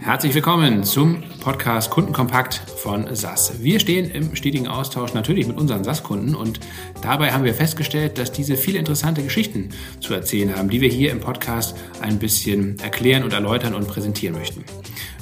Herzlich willkommen zum Podcast Kundenkompakt von SAS. Wir stehen im stetigen Austausch natürlich mit unseren SAS-Kunden und dabei haben wir festgestellt, dass diese viele interessante Geschichten zu erzählen haben, die wir hier im Podcast ein bisschen erklären und erläutern und präsentieren möchten.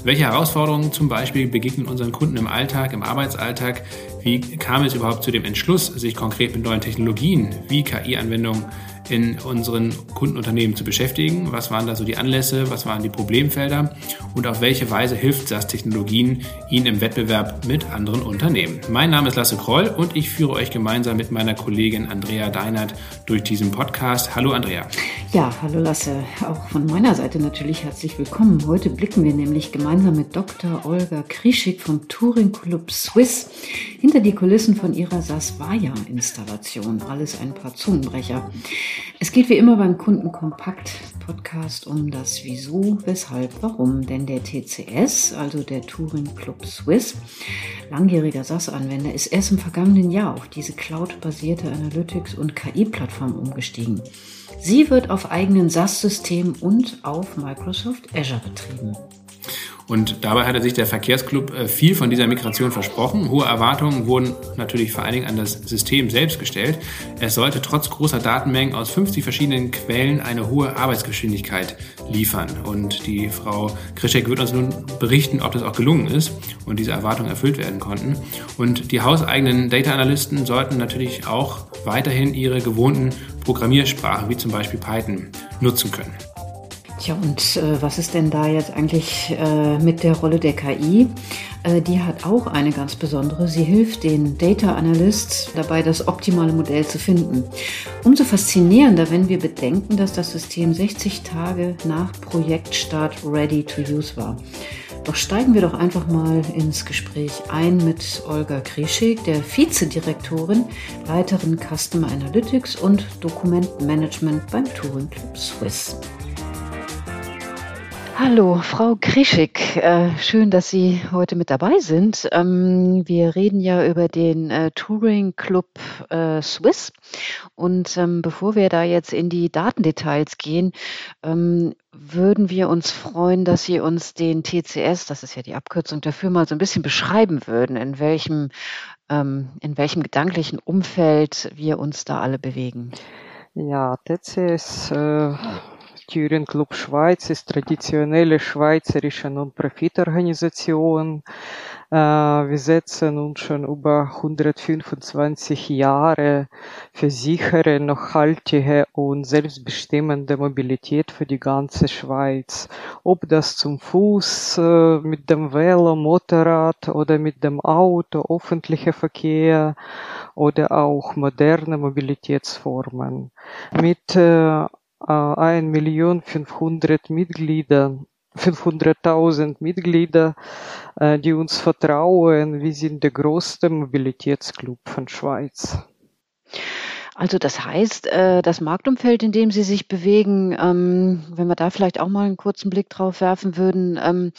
Welche Herausforderungen zum Beispiel begegnen unseren Kunden im Alltag, im Arbeitsalltag? Wie kam es überhaupt zu dem Entschluss, sich konkret mit neuen Technologien wie KI-Anwendungen in unseren Kundenunternehmen zu beschäftigen. Was waren da so die Anlässe? Was waren die Problemfelder? Und auf welche Weise hilft SAS Technologien Ihnen im Wettbewerb mit anderen Unternehmen? Mein Name ist Lasse Kroll und ich führe euch gemeinsam mit meiner Kollegin Andrea Deinert durch diesen Podcast. Hallo Andrea. Ja, hallo Lasse. Auch von meiner Seite natürlich herzlich willkommen. Heute blicken wir nämlich gemeinsam mit Dr. Olga Krischik vom Touring Club Swiss hinter die Kulissen von ihrer SAS Vaya Installation. Alles ein paar Zungenbrecher. Es geht wie immer beim Kundenkompakt Podcast um das Wieso, Weshalb, Warum. Denn der TCS, also der Touring Club Swiss, langjähriger SAS-Anwender, ist erst im vergangenen Jahr auf diese cloud-basierte Analytics- und KI-Plattform umgestiegen. Sie wird auf eigenen SAS-Systemen und auf Microsoft Azure betrieben. Und dabei hatte sich der Verkehrsclub äh, viel von dieser Migration versprochen. Hohe Erwartungen wurden natürlich vor allen Dingen an das System selbst gestellt. Es sollte trotz großer Datenmengen aus 50 verschiedenen Quellen eine hohe Arbeitsgeschwindigkeit liefern. Und die Frau Krischek wird uns nun berichten, ob das auch gelungen ist und diese Erwartungen erfüllt werden konnten. Und die hauseigenen Data Analysten sollten natürlich auch weiterhin ihre gewohnten Programmiersprachen wie zum Beispiel Python nutzen können. Tja, und äh, was ist denn da jetzt eigentlich äh, mit der Rolle der KI? Äh, die hat auch eine ganz besondere. Sie hilft den Data Analysts dabei, das optimale Modell zu finden. Umso faszinierender, wenn wir bedenken, dass das System 60 Tage nach Projektstart ready to use war. Doch steigen wir doch einfach mal ins Gespräch ein mit Olga Krischik, der Vizedirektorin, Leiterin Customer Analytics und Dokumentmanagement beim Touring Club Swiss. Hallo, Frau Krischik. Äh, schön, dass Sie heute mit dabei sind. Ähm, wir reden ja über den äh, Touring Club äh, Swiss. Und ähm, bevor wir da jetzt in die Datendetails gehen, ähm, würden wir uns freuen, dass Sie uns den TCS, das ist ja die Abkürzung dafür, mal so ein bisschen beschreiben würden, in welchem, ähm, in welchem gedanklichen Umfeld wir uns da alle bewegen. Ja, TCS äh, Touring Club Schweiz ist traditionelle schweizerische Non-Profit-Organisation. Äh, wir setzen uns schon über 125 Jahre für sichere, nachhaltige und selbstbestimmende Mobilität für die ganze Schweiz. Ob das zum Fuß, äh, mit dem Velo, Motorrad oder mit dem Auto, öffentlicher Verkehr oder auch moderne Mobilitätsformen. Mit äh, 1.500.000 Mitglieder, 500.000 Mitglieder, äh, die uns vertrauen. Wir sind der größte Mobilitätsclub von Schweiz. Also das heißt, äh, das Marktumfeld, in dem Sie sich bewegen, ähm, wenn wir da vielleicht auch mal einen kurzen Blick drauf werfen würden, ähm,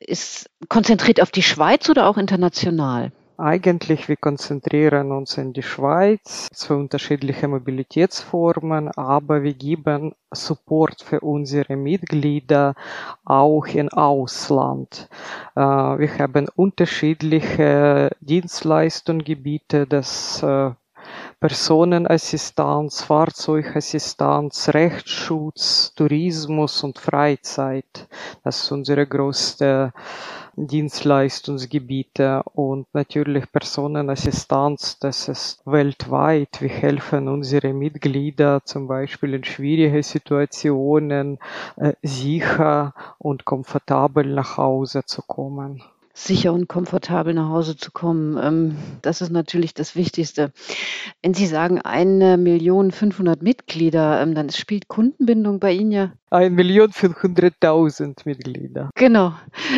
ist konzentriert auf die Schweiz oder auch international? Eigentlich, wir konzentrieren uns in die Schweiz, zwei unterschiedliche Mobilitätsformen, aber wir geben Support für unsere Mitglieder auch im Ausland. Äh, wir haben unterschiedliche Dienstleistungsgebiete, das äh, Personenassistenz, Fahrzeugassistenz, Rechtsschutz, Tourismus und Freizeit. Das ist unsere größte Dienstleistungsgebiete und natürlich Personenassistenz, das ist weltweit. Wir helfen unsere Mitglieder zum Beispiel in schwierigen Situationen äh, sicher und komfortabel nach Hause zu kommen sicher und komfortabel nach Hause zu kommen. Ähm, das ist natürlich das Wichtigste. Wenn Sie sagen, eine Million 500 Mitglieder, ähm, dann spielt Kundenbindung bei Ihnen ja. Eine Million 500.000 Mitglieder. Genau.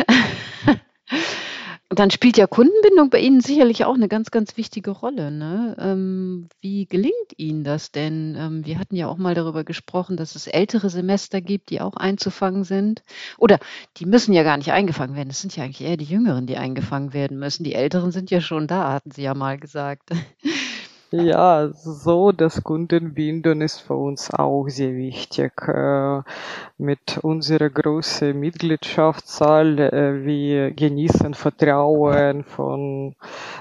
dann spielt ja Kundenbindung bei Ihnen sicherlich auch eine ganz, ganz wichtige Rolle. Ne? Ähm, wie gelingt Ihnen das denn? Ähm, wir hatten ja auch mal darüber gesprochen, dass es ältere Semester gibt, die auch einzufangen sind. Oder die müssen ja gar nicht eingefangen werden. Es sind ja eigentlich eher die Jüngeren, die eingefangen werden müssen. Die Älteren sind ja schon da, hatten Sie ja mal gesagt. Ja, so das Kundenbindung ist für uns auch sehr wichtig. Äh, mit unserer großen Mitgliedschaftszahl, äh, wir genießen Vertrauen von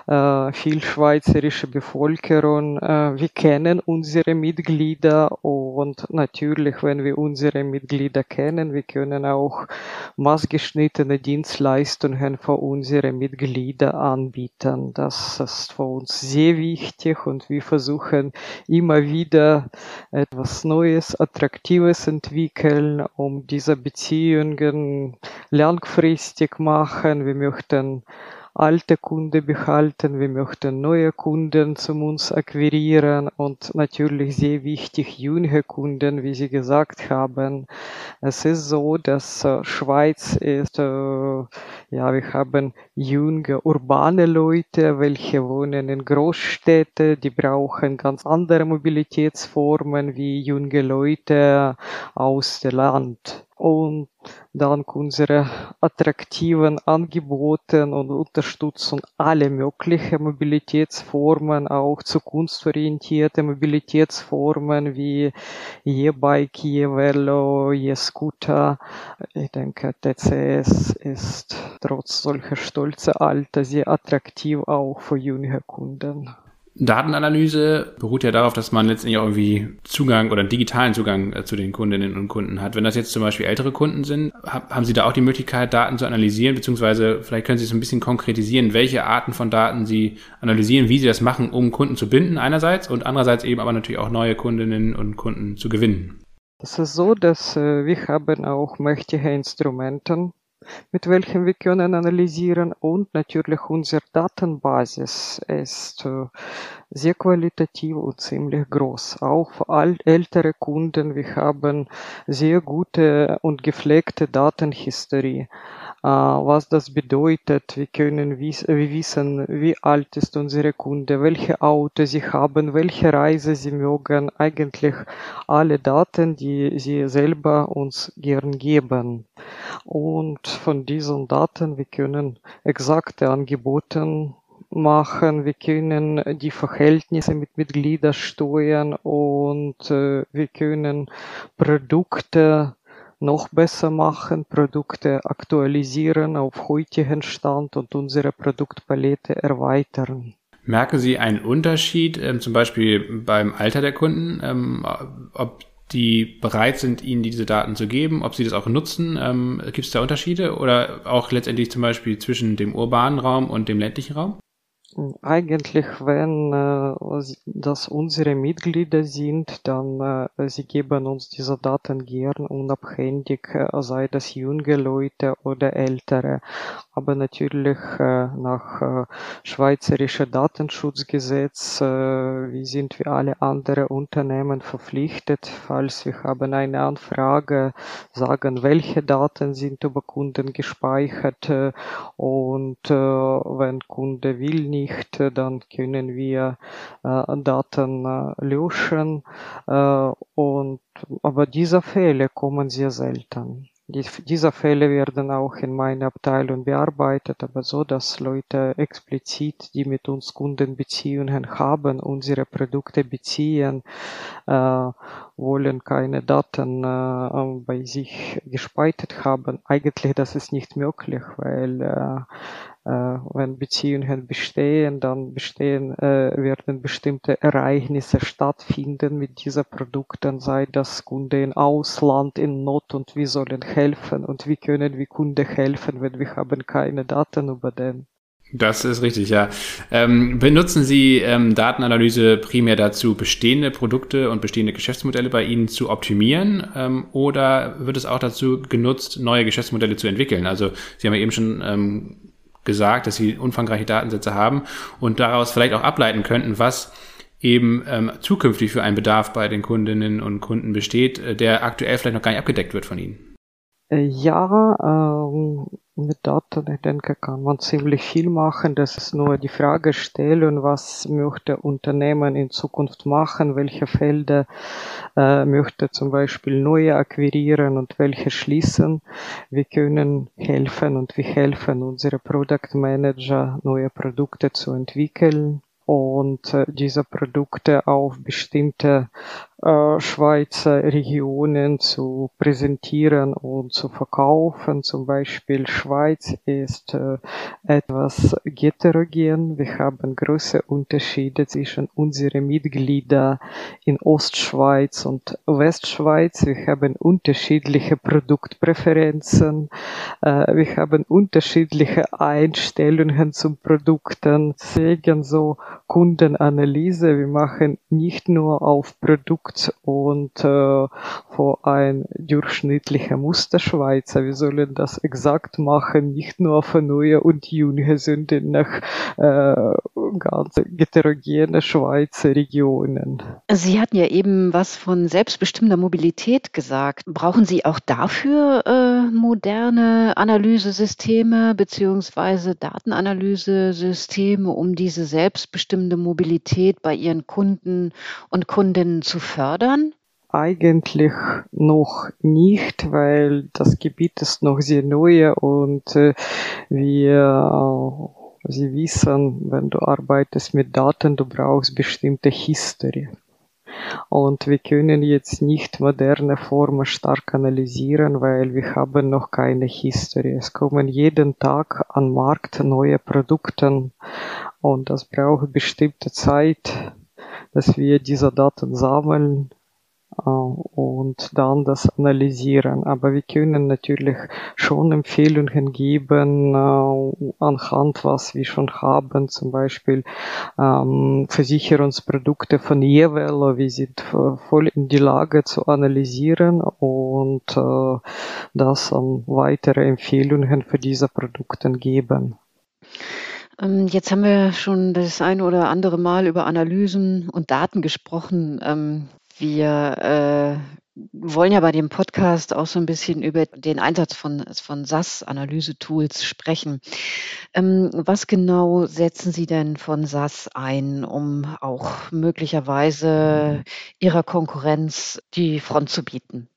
äh, viel schweizerischer Bevölkerung. Wir kennen unsere Mitglieder und natürlich, wenn wir unsere Mitglieder kennen, wir können auch maßgeschnittene Dienstleistungen für unsere Mitglieder anbieten. Das ist für uns sehr wichtig und und wir versuchen immer wieder etwas Neues, Attraktives entwickeln, um diese Beziehungen langfristig machen. Wir möchten alte Kunden behalten, wir möchten neue Kunden zum uns akquirieren und natürlich sehr wichtig junge Kunden, wie Sie gesagt haben. Es ist so, dass äh, Schweiz ist, äh, ja, wir haben junge urbane Leute, welche wohnen in Großstädten, die brauchen ganz andere Mobilitätsformen wie junge Leute aus dem Land und dank unserer attraktiven Angeboten und Unterstützung alle möglichen Mobilitätsformen, auch zukunftsorientierte Mobilitätsformen wie E-Bike, E-Velo, E-Scooter. Ich denke, TCS ist trotz solcher stolzer Alter sehr attraktiv auch für junge Kunden. Datenanalyse beruht ja darauf, dass man letztendlich auch irgendwie Zugang oder digitalen Zugang äh, zu den Kundinnen und Kunden hat. Wenn das jetzt zum Beispiel ältere Kunden sind, haben Sie da auch die Möglichkeit, Daten zu analysieren, beziehungsweise vielleicht können Sie es ein bisschen konkretisieren, welche Arten von Daten Sie analysieren, wie Sie das machen, um Kunden zu binden einerseits und andererseits eben aber natürlich auch neue Kundinnen und Kunden zu gewinnen. Das ist so, dass äh, wir haben auch mächtige Instrumente, mit welchem wir können analysieren und natürlich unsere Datenbasis ist äh, sehr qualitativ und ziemlich groß. Auch für ältere Kunden, wir haben sehr gute und gepflegte Datenhistorie. Äh, was das bedeutet. Wir können wir wissen, wie alt ist unsere Kunde, welche Auto sie haben, welche Reise sie mögen. Eigentlich alle Daten, die sie selber uns gern geben. Und von diesen Daten, wir können exakte Angebote machen, wir können die Verhältnisse mit Mitgliedern steuern und äh, wir können Produkte noch besser machen, Produkte aktualisieren auf heutigen Stand und unsere Produktpalette erweitern. Merken Sie einen Unterschied, ähm, zum Beispiel beim Alter der Kunden, ähm, ob die bereit sind, Ihnen diese Daten zu geben, ob Sie das auch nutzen? Ähm, Gibt es da Unterschiede oder auch letztendlich zum Beispiel zwischen dem urbanen Raum und dem ländlichen Raum? Eigentlich, wenn äh, das unsere Mitglieder sind, dann äh, sie geben uns diese Daten gern unabhängig, äh, sei das junge Leute oder ältere. Aber natürlich äh, nach äh, schweizerischer Datenschutzgesetz, äh, wie sind wir alle andere Unternehmen verpflichtet, falls wir haben eine Anfrage, sagen, welche Daten sind über Kunden gespeichert äh, und äh, wenn Kunde will nicht nicht, dann können wir äh, Daten äh, löschen. Äh, und, aber diese Fälle kommen sehr selten. Die, diese Fälle werden auch in meiner Abteilung bearbeitet, aber so, dass Leute explizit, die mit uns Kundenbeziehungen haben, unsere Produkte beziehen, äh, wollen keine Daten äh, bei sich gespeichert haben. Eigentlich das ist nicht möglich, weil äh, wenn Beziehungen bestehen, dann bestehen, äh, werden bestimmte Ereignisse stattfinden mit dieser Produkten, sei das Kunde im Ausland in Not und wir sollen helfen und wie können wir Kunde helfen, wenn wir haben keine Daten über den. Das ist richtig, ja. Ähm, benutzen Sie ähm, Datenanalyse primär dazu, bestehende Produkte und bestehende Geschäftsmodelle bei Ihnen zu optimieren? Ähm, oder wird es auch dazu genutzt, neue Geschäftsmodelle zu entwickeln? Also Sie haben ja eben schon ähm, gesagt, dass sie umfangreiche Datensätze haben und daraus vielleicht auch ableiten könnten, was eben ähm, zukünftig für einen Bedarf bei den Kundinnen und Kunden besteht, äh, der aktuell vielleicht noch gar nicht abgedeckt wird von Ihnen. Äh, ja, ähm, mit Daten, ich denke, kann man ziemlich viel machen. Das ist nur die Frage stellen, was möchte Unternehmen in Zukunft machen, welche Felder äh, möchte zum Beispiel neue akquirieren und welche schließen. Wir können helfen und wir helfen unsere Product Manager, neue Produkte zu entwickeln und äh, diese Produkte auf bestimmte äh, Schweizer Regionen zu präsentieren und zu verkaufen. Zum Beispiel Schweiz ist äh, etwas heterogen. Wir haben große Unterschiede zwischen unseren Mitgliedern in Ostschweiz und Westschweiz. Wir haben unterschiedliche Produktpräferenzen. Äh, wir haben unterschiedliche Einstellungen zum Produkten. Deswegen so Kundenanalyse. Wir machen nicht nur auf Produkt geguckt und äh, vor ein durchschnittlicher Musterschweizer. Wir sollen das exakt machen, nicht nur für neue und junge, sondern nach äh, ganz heterogene Schweizer Regionen. Sie hatten ja eben was von selbstbestimmter Mobilität gesagt. Brauchen Sie auch dafür äh, moderne Analysesysteme beziehungsweise Datenanalyse-Systeme, um diese selbstbestimmte Mobilität bei Ihren Kunden und Kundinnen zu fördern? Fördern? Eigentlich noch nicht, weil das Gebiet ist noch sehr neu und äh, wir Sie wissen, wenn du arbeitest mit Daten, du brauchst bestimmte History. Und wir können jetzt nicht moderne Formen stark analysieren, weil wir haben noch keine History. Es kommen jeden Tag an Markt neue Produkte und das braucht bestimmte Zeit, dass wir diese Daten sammeln äh, und dann das analysieren. Aber wir können natürlich schon Empfehlungen geben äh, anhand, was wir schon haben, zum Beispiel ähm, Versicherungsprodukte von Jewello. Wir sind voll in die Lage zu analysieren und äh, das an weitere Empfehlungen für diese Produkte geben. Ähm, jetzt haben wir schon das eine oder andere Mal über Analysen und Daten gesprochen. Ähm, wir äh, wollen ja bei dem Podcast auch so ein bisschen über den Einsatz von, von SAS-Analyse-Tools sprechen. Ähm, was genau setzen Sie denn von SAS ein, um auch möglicherweise Ihrer Konkurrenz die Front zu bieten?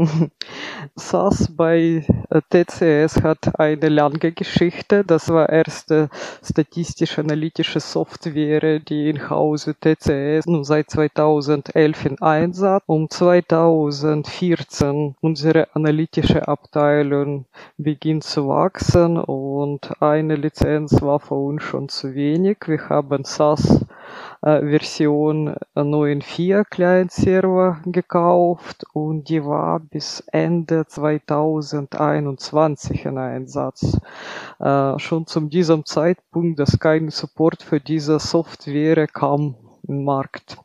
SAS bei äh, TCS hat eine lange Geschichte. Das war erste statistisch-analytische Software, die in Hause TCS nun seit 2011 in Einsatz. Um 2014 unsere analytische Abteilung beginnt zu wachsen und eine Lizenz war für uns schon zu wenig. Wir haben SAS äh, Version 9.4 Client-Server gekauft und die war bis Ende 2021 in Einsatz. Äh, schon zu diesem Zeitpunkt, dass kein Support für diese Software kam im Markt.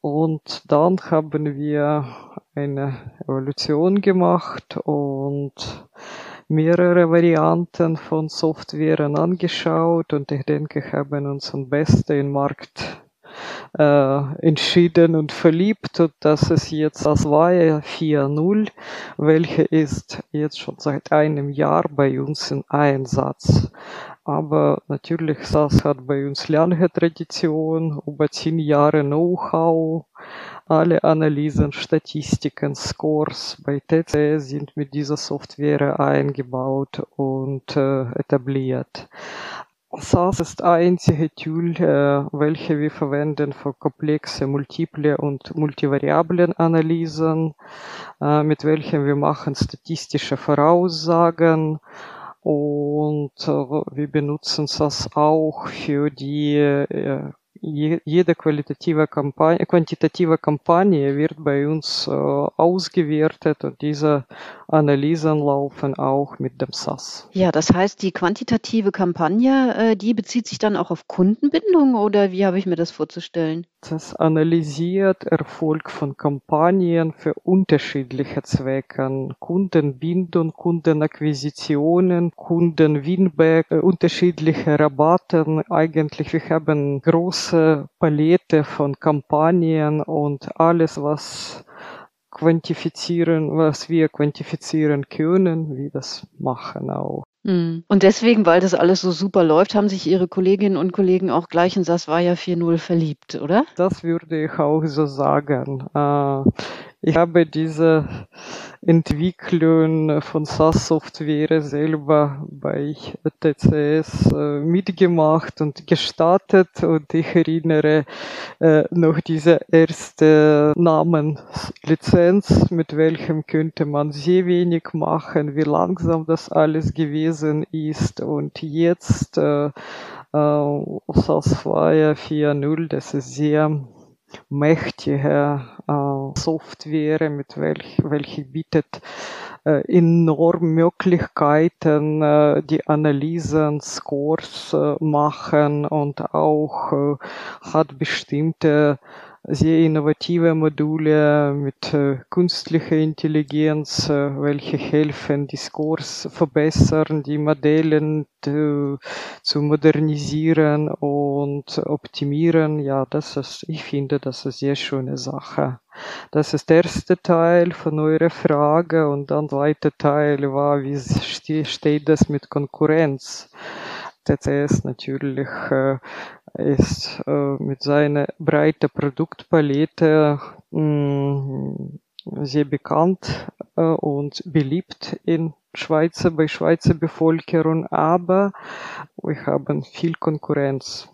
Und dann haben wir eine Evolution gemacht und mehrere Varianten von Softwaren angeschaut und ich denke, haben uns am besten im Markt äh, entschieden und verliebt und das ist jetzt das Avaya 4.0, welche ist jetzt schon seit einem Jahr bei uns in Einsatz. Aber natürlich SAS hat bei uns lange Tradition, über zehn Jahre Know-how. Alle Analysen, Statistiken, Scores bei TCS sind mit dieser Software eingebaut und äh, etabliert. SAS ist einzige Tool, äh, welche wir verwenden für komplexe multiple und multivariablen Analysen, äh, mit welchen wir machen statistische Voraussagen und äh, wir benutzen SAS auch für die äh, jede qualitative Kampagne, quantitative Kampagne wird bei uns äh, ausgewertet und diese Analysen laufen auch mit dem SAS. Ja, das heißt, die quantitative Kampagne, äh, die bezieht sich dann auch auf Kundenbindung oder wie habe ich mir das vorzustellen? Das analysiert Erfolg von Kampagnen für unterschiedliche Zwecke. Kundenbindung, Kundenakquisitionen, Kundenwinback, äh, unterschiedliche Rabatten. Eigentlich, wir haben große Palette von Kampagnen und alles, was quantifizieren, was wir quantifizieren können, wie das machen auch. Mhm. Und deswegen, weil das alles so super läuft, haben sich Ihre Kolleginnen und Kollegen auch gleich in Sasvaya 4.0 verliebt, oder? Das würde ich auch so sagen. Ich habe diese Entwicklung von SaaS-Software selber bei TCS äh, mitgemacht und gestartet und ich erinnere äh, noch diese erste Namenslizenz, mit welchem könnte man sehr wenig machen, wie langsam das alles gewesen ist. Und jetzt SaaS Fire 4.0, das ist sehr mächtige äh, Software, mit welch, welche bietet äh, enorm Möglichkeiten, äh, die Analysen, Scores äh, machen und auch äh, hat bestimmte sehr innovative Module mit äh, künstlicher Intelligenz, äh, welche helfen, die Scores verbessern, die Modelle äh, zu modernisieren und optimieren. Ja, das ist, ich finde, das ist eine sehr schöne Sache. Das ist der erste Teil von eurer Frage und dann zweite Teil war, wie steht das mit Konkurrenz? TCS natürlich äh, ist äh, mit seiner breiten Produktpalette mh, mm, sehr bekannt äh, und beliebt in Schweizer, bei Schweizer Bevölkerung, aber wir haben viel Konkurrenz.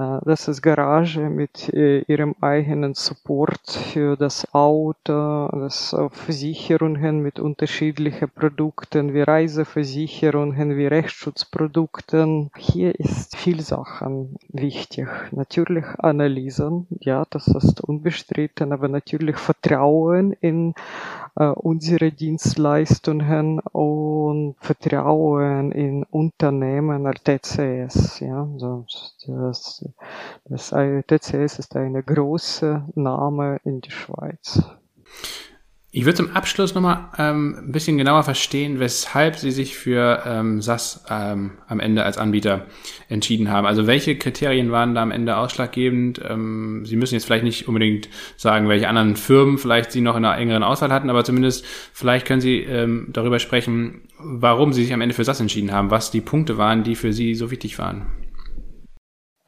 Äh, das ist Garage mit äh, ihrem eigenen Support für das Auto, das Versicherungen mit unterschiedlichen Produkten wie Reiseversicherungen, wie Rechtsschutzprodukten. Hier ist viel Sachen wichtig. Natürlich Analysen, ja, das ist unbestritten, aber natürlich Vertrauen in äh, unsere Dienstleistungen und Vertrauen in Unternehmen als TCS. Ja, das, das TCS ist ein großer Name in der Schweiz. Ich würde zum Abschluss nochmal ähm, ein bisschen genauer verstehen, weshalb Sie sich für ähm, SAS ähm, am Ende als Anbieter entschieden haben. Also welche Kriterien waren da am Ende ausschlaggebend? Ähm, Sie müssen jetzt vielleicht nicht unbedingt sagen, welche anderen Firmen vielleicht Sie noch in einer engeren Auswahl hatten, aber zumindest vielleicht können Sie ähm, darüber sprechen, warum Sie sich am Ende für SAS entschieden haben, was die Punkte waren, die für Sie so wichtig waren.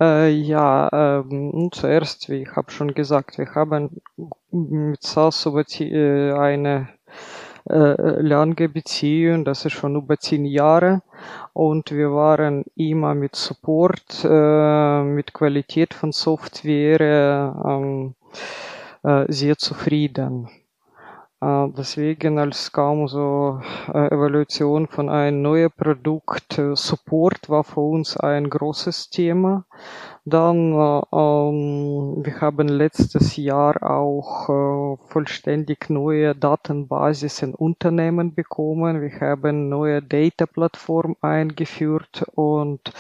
Äh, ja, ähm, zuerst, wie ich habe schon gesagt, wir haben mit äh, eine äh, lange Beziehung, das ist schon über zehn Jahre und wir waren immer mit Support, äh, mit Qualität von Software sehr zufrieden. Deswegen als kaum so äh, Evaluation von einem neuen Produkt, äh, Support war für uns ein großes Thema. Dann, ähm, wir haben letztes Jahr auch äh, vollständig neue Datenbasis in Unternehmen bekommen. Wir haben neue Data-Plattform eingeführt und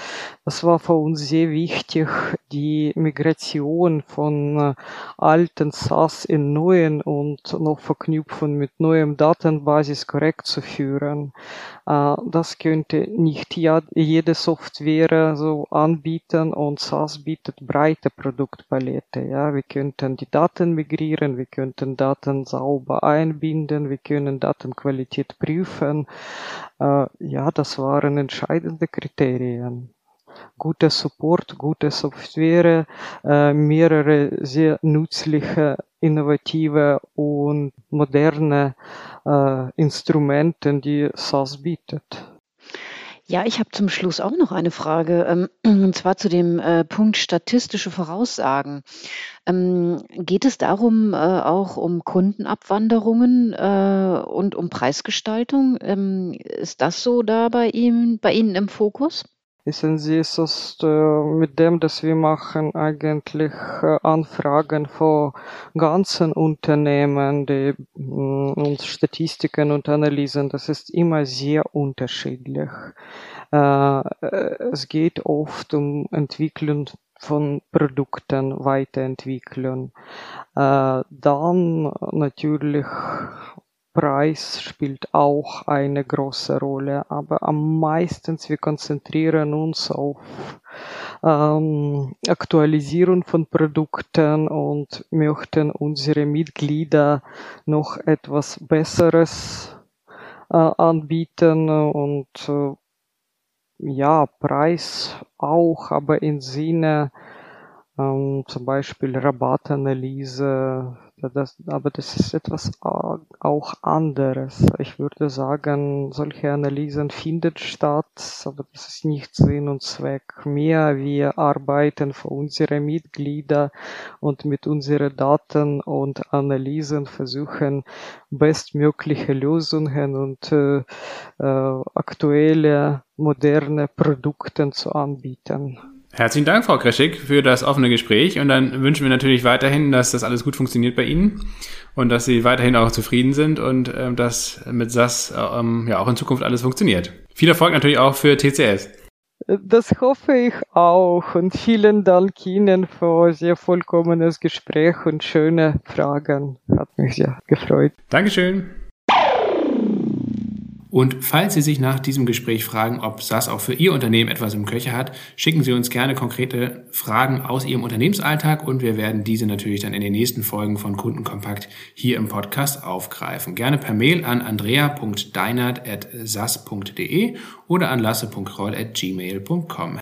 das war für uns sehr wichtig, die Migration von äh, alten SaaS in neuen und noch verknüpfen mit neuem Datenbasis korrekt zu führen. Äh, das könnte nicht jede Software so anbieten und SaaS bietet breite Produktpalette. Ja, wir könnten die Daten migrieren, wir könnten Daten sauber einbinden, wir können Datenqualität prüfen. Äh, ja, das waren entscheidende Kriterien guter Support, gute Software, äh, mehrere sehr nützliche, innovative und moderne äh, Instrumente, die SaaS bietet. Ja, ich habe zum Schluss auch noch eine Frage, ähm, und zwar zu dem äh, Punkt statistische Voraussagen. Ähm, geht es darum äh, auch um Kundenabwanderungen äh, und um Preisgestaltung? Ähm, ist das so da bei ihm, bei Ihnen im Fokus? Wissen Sie, es ist äh, mit dem, dass wir machen eigentlich äh, Anfragen vor ganzen Unternehmen, die mh, und Statistiken und Analysen, das ist immer sehr unterschiedlich. Äh, es geht oft um Entwicklung von Produkten, Weiterentwicklung. Äh, dann natürlich Preis spielt auch eine große Rolle, aber am meisten wir konzentrieren uns auf ähm, Aktualisierung von Produkten und möchten unsere Mitglieder noch etwas Besseres äh, anbieten und äh, ja, Preis auch, aber im Sinne ähm, zum Beispiel Rabattanalyse, Das, aber das ist etwas auch anderes. Ich würde sagen, solche Analysen finden statt, aber das ist nicht Sinn und Zweck mehr. Wir arbeiten für unsere Mitglieder und mit unseren Daten und Analysen versuchen, bestmögliche Lösungen und äh, äh, aktuelle, moderne Produkte zu anbieten. Herzlichen Dank, Frau Kreschig, für das offene Gespräch. Und dann wünschen wir natürlich weiterhin, dass das alles gut funktioniert bei Ihnen und dass Sie weiterhin auch zufrieden sind und äh, dass mit SAS ähm, ja auch in Zukunft alles funktioniert. Viel Erfolg natürlich auch für TCS. Das hoffe ich auch und vielen Dank Ihnen für sehr vollkommenes Gespräch und schöne Fragen. Hat mich sehr gefreut. Dankeschön. Und falls Sie sich nach diesem Gespräch fragen, ob SAS auch für Ihr Unternehmen etwas im Köcher hat, schicken Sie uns gerne konkrete Fragen aus Ihrem Unternehmensalltag und wir werden diese natürlich dann in den nächsten Folgen von Kundenkompakt hier im Podcast aufgreifen. Gerne per Mail an andrea.deinert.sas.de oder an lasse.roll.gmail.com.